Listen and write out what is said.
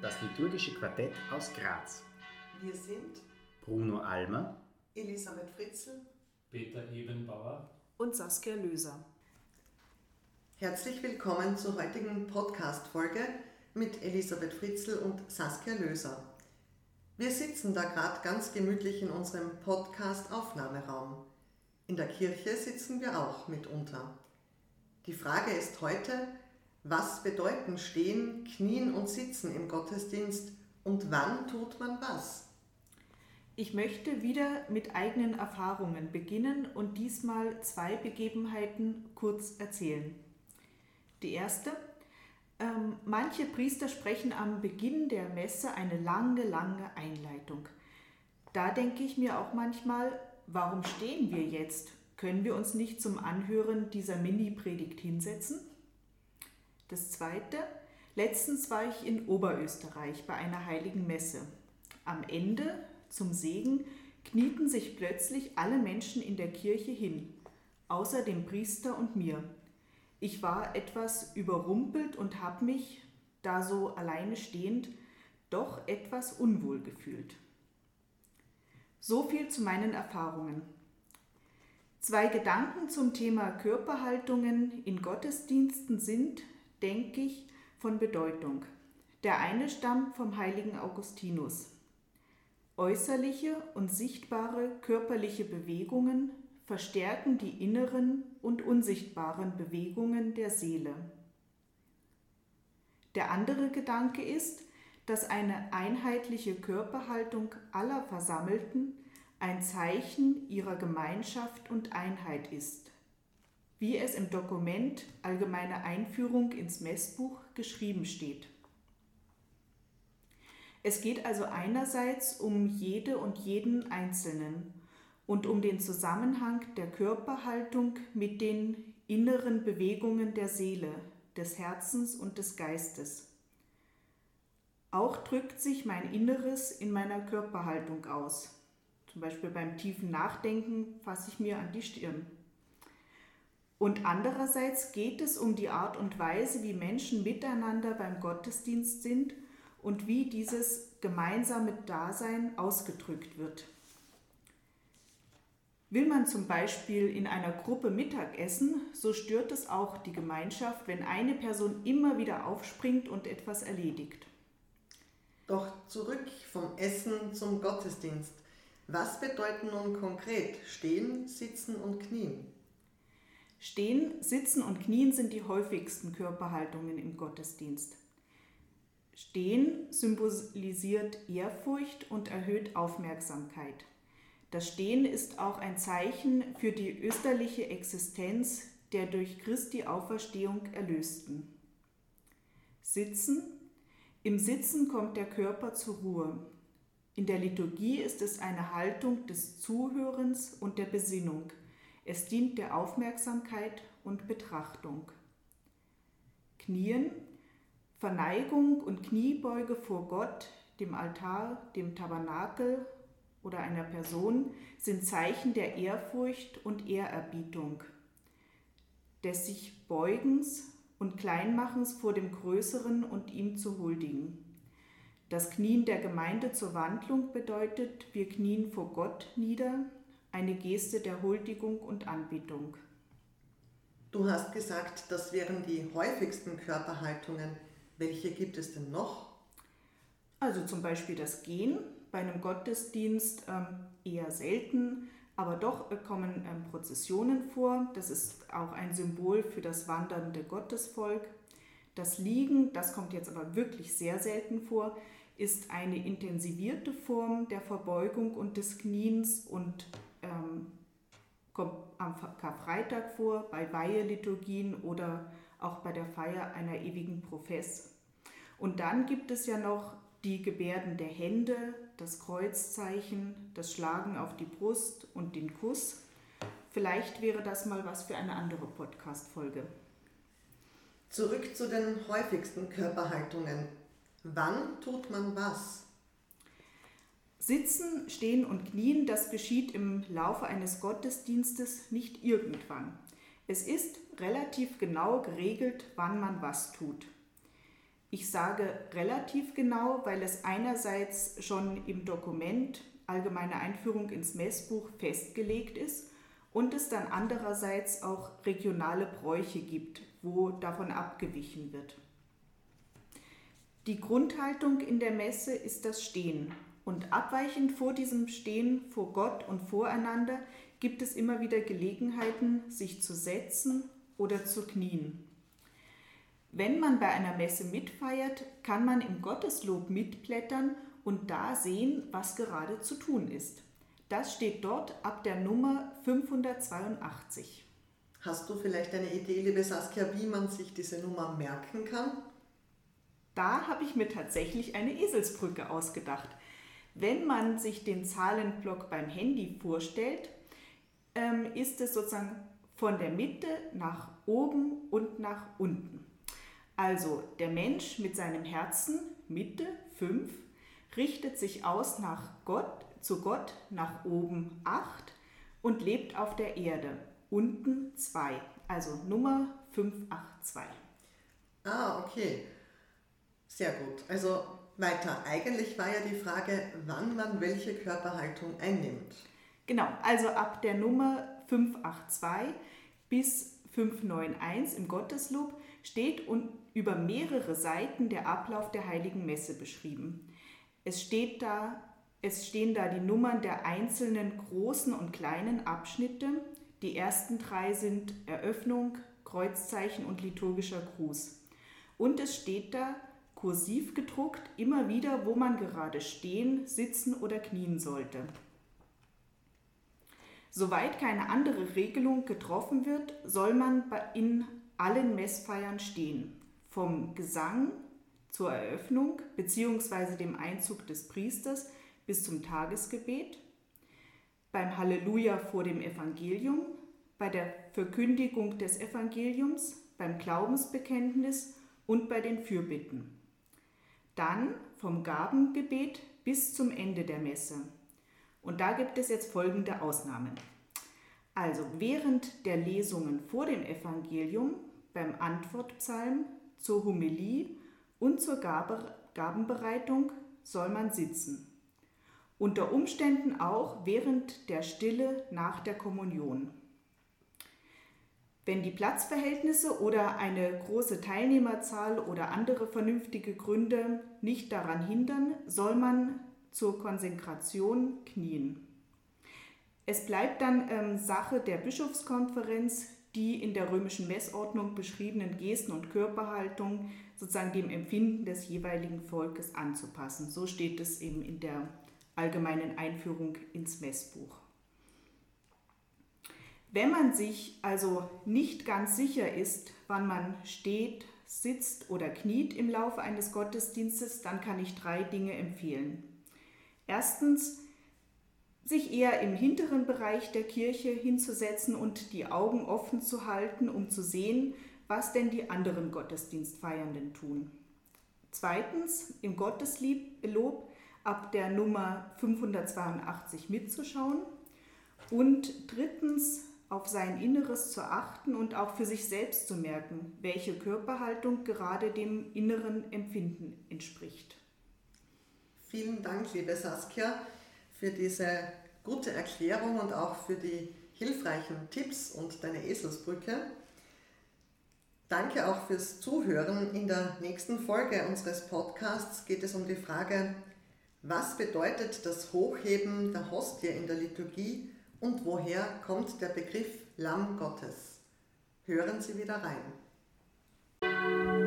das liturgische Quartett aus Graz. Wir sind Bruno Almer, Elisabeth Fritzl, Peter Ebenbauer und Saskia Löser. Herzlich willkommen zur heutigen Podcast-Folge mit Elisabeth Fritzl und Saskia Löser. Wir sitzen da gerade ganz gemütlich in unserem Podcast-Aufnahmeraum. In der Kirche sitzen wir auch mitunter. Die Frage ist heute, was bedeuten Stehen, Knien und Sitzen im Gottesdienst und wann tut man was? Ich möchte wieder mit eigenen Erfahrungen beginnen und diesmal zwei Begebenheiten kurz erzählen. Die erste, ähm, manche Priester sprechen am Beginn der Messe eine lange, lange Einleitung. Da denke ich mir auch manchmal, warum stehen wir jetzt? Können wir uns nicht zum Anhören dieser Mini-Predigt hinsetzen? Das zweite, letztens war ich in Oberösterreich bei einer heiligen Messe. Am Ende, zum Segen, knieten sich plötzlich alle Menschen in der Kirche hin, außer dem Priester und mir. Ich war etwas überrumpelt und habe mich, da so alleine stehend, doch etwas unwohl gefühlt. So viel zu meinen Erfahrungen. Zwei Gedanken zum Thema Körperhaltungen in Gottesdiensten sind, denke ich, von Bedeutung. Der eine stammt vom heiligen Augustinus. Äußerliche und sichtbare körperliche Bewegungen verstärken die inneren und unsichtbaren Bewegungen der Seele. Der andere Gedanke ist, dass eine einheitliche Körperhaltung aller Versammelten ein Zeichen ihrer Gemeinschaft und Einheit ist wie es im Dokument Allgemeine Einführung ins Messbuch geschrieben steht. Es geht also einerseits um jede und jeden Einzelnen und um den Zusammenhang der Körperhaltung mit den inneren Bewegungen der Seele, des Herzens und des Geistes. Auch drückt sich mein Inneres in meiner Körperhaltung aus. Zum Beispiel beim tiefen Nachdenken fasse ich mir an die Stirn. Und andererseits geht es um die Art und Weise, wie Menschen miteinander beim Gottesdienst sind und wie dieses gemeinsame Dasein ausgedrückt wird. Will man zum Beispiel in einer Gruppe Mittag essen, so stört es auch die Gemeinschaft, wenn eine Person immer wieder aufspringt und etwas erledigt. Doch zurück vom Essen zum Gottesdienst. Was bedeuten nun konkret Stehen, Sitzen und Knien? Stehen, Sitzen und Knien sind die häufigsten Körperhaltungen im Gottesdienst. Stehen symbolisiert Ehrfurcht und erhöht Aufmerksamkeit. Das Stehen ist auch ein Zeichen für die österliche Existenz der durch Christi Auferstehung Erlösten. Sitzen. Im Sitzen kommt der Körper zur Ruhe. In der Liturgie ist es eine Haltung des Zuhörens und der Besinnung – es dient der Aufmerksamkeit und Betrachtung. Knien, Verneigung und Kniebeuge vor Gott, dem Altar, dem Tabernakel oder einer Person sind Zeichen der Ehrfurcht und Ehrerbietung, des sich Beugens und Kleinmachens vor dem Größeren und ihm zu huldigen. Das Knien der Gemeinde zur Wandlung bedeutet, wir knien vor Gott nieder, eine Geste der Huldigung und Anbetung. Du hast gesagt, das wären die häufigsten Körperhaltungen. Welche gibt es denn noch? Also zum Beispiel das Gehen, bei einem Gottesdienst ähm, eher selten, aber doch kommen ähm, Prozessionen vor. Das ist auch ein Symbol für das wandernde Gottesvolk. Das Liegen, das kommt jetzt aber wirklich sehr selten vor, ist eine intensivierte Form der Verbeugung und des Kniens und am Karfreitag vor, bei Weiheliturgien oder auch bei der Feier einer ewigen Profess. Und dann gibt es ja noch die Gebärden der Hände, das Kreuzzeichen, das Schlagen auf die Brust und den Kuss. Vielleicht wäre das mal was für eine andere Podcast-Folge. Zurück zu den häufigsten Körperhaltungen. Wann tut man was? Sitzen, Stehen und Knien, das geschieht im Laufe eines Gottesdienstes nicht irgendwann. Es ist relativ genau geregelt, wann man was tut. Ich sage relativ genau, weil es einerseits schon im Dokument Allgemeine Einführung ins Messbuch festgelegt ist und es dann andererseits auch regionale Bräuche gibt, wo davon abgewichen wird. Die Grundhaltung in der Messe ist das Stehen. Und abweichend vor diesem Stehen vor Gott und voreinander gibt es immer wieder Gelegenheiten, sich zu setzen oder zu knien. Wenn man bei einer Messe mitfeiert, kann man im Gotteslob mitblättern und da sehen, was gerade zu tun ist. Das steht dort ab der Nummer 582. Hast du vielleicht eine Idee, liebe Saskia, wie man sich diese Nummer merken kann? Da habe ich mir tatsächlich eine Eselsbrücke ausgedacht. Wenn man sich den Zahlenblock beim Handy vorstellt, ähm, ist es sozusagen von der Mitte nach oben und nach unten. Also der Mensch mit seinem Herzen, Mitte 5, richtet sich aus nach Gott, zu Gott nach oben 8 und lebt auf der Erde, unten 2, also Nummer 582. Ah, okay. Sehr gut. Also weiter. Eigentlich war ja die Frage, wann man welche Körperhaltung einnimmt. Genau, also ab der Nummer 582 bis 591 im Gotteslob steht und über mehrere Seiten der Ablauf der heiligen Messe beschrieben. Es, steht da, es stehen da die Nummern der einzelnen großen und kleinen Abschnitte. Die ersten drei sind Eröffnung, Kreuzzeichen und liturgischer Gruß. Und es steht da kursiv gedruckt, immer wieder, wo man gerade stehen, sitzen oder knien sollte. Soweit keine andere Regelung getroffen wird, soll man in allen Messfeiern stehen, vom Gesang zur Eröffnung bzw. dem Einzug des Priesters bis zum Tagesgebet, beim Halleluja vor dem Evangelium, bei der Verkündigung des Evangeliums, beim Glaubensbekenntnis und bei den Fürbitten. Dann vom Gabengebet bis zum Ende der Messe. Und da gibt es jetzt folgende Ausnahmen. Also während der Lesungen vor dem Evangelium, beim Antwortpsalm, zur Homilie und zur Gabe, Gabenbereitung soll man sitzen. Unter Umständen auch während der Stille nach der Kommunion. Wenn die Platzverhältnisse oder eine große Teilnehmerzahl oder andere vernünftige Gründe nicht daran hindern, soll man zur Konsekration knien. Es bleibt dann ähm, Sache der Bischofskonferenz, die in der römischen Messordnung beschriebenen Gesten und Körperhaltung sozusagen dem Empfinden des jeweiligen Volkes anzupassen. So steht es eben in der allgemeinen Einführung ins Messbuch. Wenn man sich also nicht ganz sicher ist, wann man steht, sitzt oder kniet im Laufe eines Gottesdienstes, dann kann ich drei Dinge empfehlen. Erstens, sich eher im hinteren Bereich der Kirche hinzusetzen und die Augen offen zu halten, um zu sehen, was denn die anderen Gottesdienstfeiernden tun. Zweitens, im Gotteslob ab der Nummer 582 mitzuschauen. Und drittens, auf sein Inneres zu achten und auch für sich selbst zu merken, welche Körperhaltung gerade dem inneren Empfinden entspricht. Vielen Dank, liebe Saskia, für diese gute Erklärung und auch für die hilfreichen Tipps und deine Eselsbrücke. Danke auch fürs Zuhören. In der nächsten Folge unseres Podcasts geht es um die Frage, was bedeutet das Hochheben der Hostie in der Liturgie und woher kommt der Begriff Lamm Gottes? Hören Sie wieder rein.